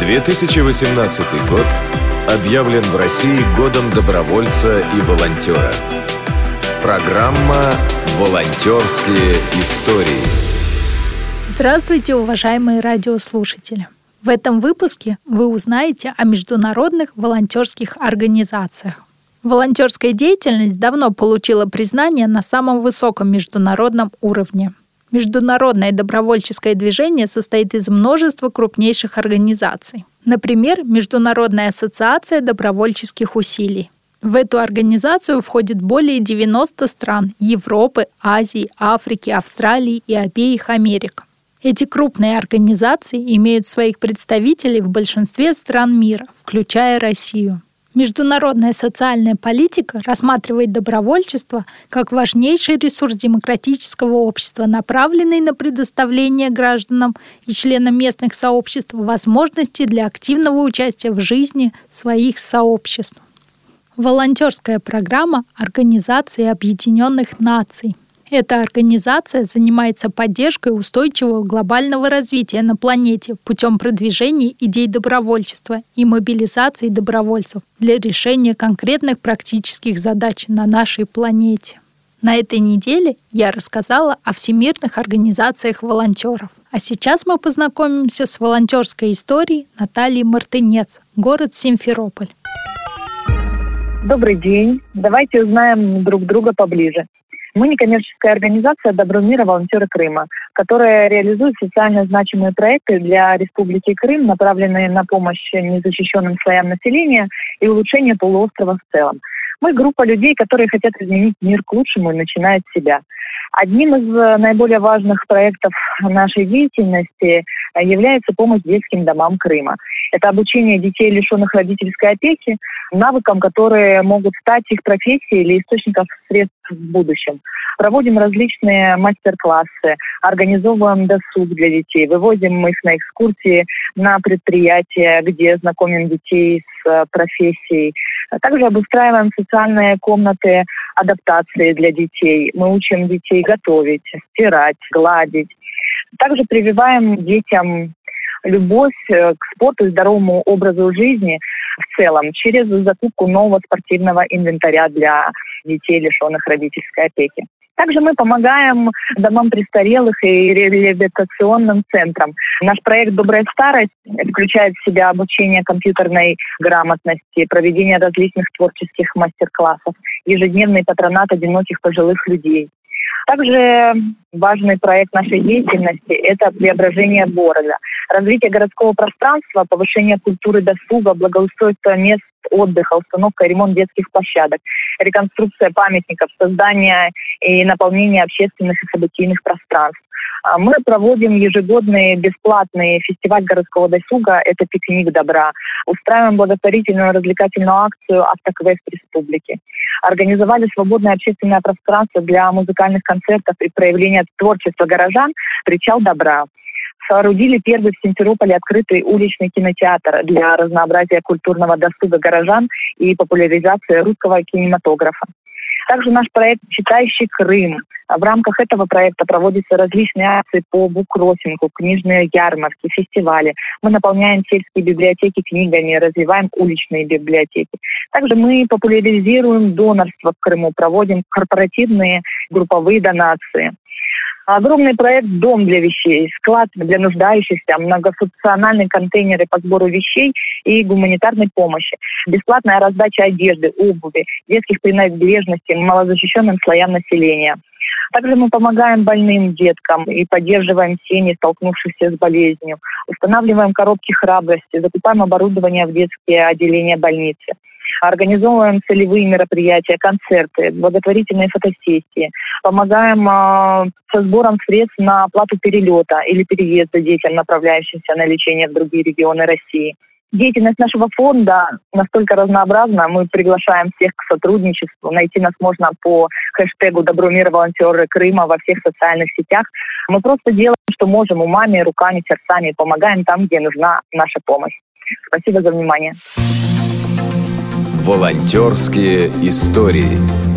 2018 год объявлен в России годом добровольца и волонтера. Программа «Волонтерские истории». Здравствуйте, уважаемые радиослушатели! В этом выпуске вы узнаете о международных волонтерских организациях. Волонтерская деятельность давно получила признание на самом высоком международном уровне – Международное добровольческое движение состоит из множества крупнейших организаций. Например, Международная ассоциация добровольческих усилий. В эту организацию входит более 90 стран Европы, Азии, Африки, Австралии и обеих Америк. Эти крупные организации имеют своих представителей в большинстве стран мира, включая Россию. Международная социальная политика рассматривает добровольчество как важнейший ресурс демократического общества, направленный на предоставление гражданам и членам местных сообществ возможности для активного участия в жизни своих сообществ. Волонтерская программа Организации Объединенных Наций – эта организация занимается поддержкой устойчивого глобального развития на планете путем продвижения идей добровольчества и мобилизации добровольцев для решения конкретных практических задач на нашей планете. На этой неделе я рассказала о всемирных организациях волонтеров. А сейчас мы познакомимся с волонтерской историей Натальи Мартынец, город Симферополь. Добрый день. Давайте узнаем друг друга поближе. Мы некоммерческая организация «Добро мира. Волонтеры Крыма», которая реализует социально значимые проекты для Республики Крым, направленные на помощь незащищенным слоям населения и улучшение полуострова в целом. Мы группа людей, которые хотят изменить мир к лучшему и начинают себя. Одним из э, наиболее важных проектов нашей деятельности э, является помощь детским домам Крыма. Это обучение детей, лишенных родительской опеки, навыкам, которые могут стать их профессией или источником средств в будущем. Проводим различные мастер-классы, организовываем досуг для детей, вывозим их на экскурсии на предприятия, где знакомим детей с э, профессией. Также обустраиваем социальные комнаты адаптации для детей. Мы учим детей готовить, стирать, гладить. Также прививаем детям любовь э, к спорту и здоровому образу жизни в целом через закупку нового спортивного инвентаря для детей, лишенных родительской опеки. Также мы помогаем домам престарелых и реабилитационным центрам. Наш проект «Добрая старость» включает в себя обучение компьютерной грамотности, проведение различных творческих мастер-классов, ежедневный патронат одиноких пожилых людей. Также важный проект нашей деятельности – это преображение города. Развитие городского пространства, повышение культуры досуга, благоустройство мест отдыха, установка и ремонт детских площадок, реконструкция памятников, создание и наполнение общественных и событийных пространств. А, мы проводим ежегодный бесплатный фестиваль городского досуга «Это пикник добра». Устраиваем благотворительную развлекательную акцию «Автоквест республики». Организовали свободное общественное пространство для музыкальных концертов и проявления творчества горожан «Причал добра» соорудили первый в Симферополе открытый уличный кинотеатр для разнообразия культурного досуга горожан и популяризации русского кинематографа. Также наш проект «Читающий Крым». В рамках этого проекта проводятся различные акции по буккроссингу, книжные ярмарки, фестивали. Мы наполняем сельские библиотеки книгами, развиваем уличные библиотеки. Также мы популяризируем донорство в Крыму, проводим корпоративные групповые донации. Огромный проект «Дом для вещей», склад для нуждающихся, многофункциональные контейнеры по сбору вещей и гуманитарной помощи, бесплатная раздача одежды, обуви, детских принадлежностей малозащищенным слоям населения. Также мы помогаем больным деткам и поддерживаем семьи, столкнувшихся с болезнью. Устанавливаем коробки храбрости, закупаем оборудование в детские отделения больницы организовываем целевые мероприятия, концерты, благотворительные фотосессии, помогаем э, со сбором средств на оплату перелета или переезда детям, направляющимся на лечение в другие регионы России. Деятельность нашего фонда настолько разнообразна, мы приглашаем всех к сотрудничеству. Найти нас можно по хэштегу «Добро мира волонтеры Крыма» во всех социальных сетях. Мы просто делаем, что можем умами, руками, сердцами, помогаем там, где нужна наша помощь. Спасибо за внимание. Волонтерские истории.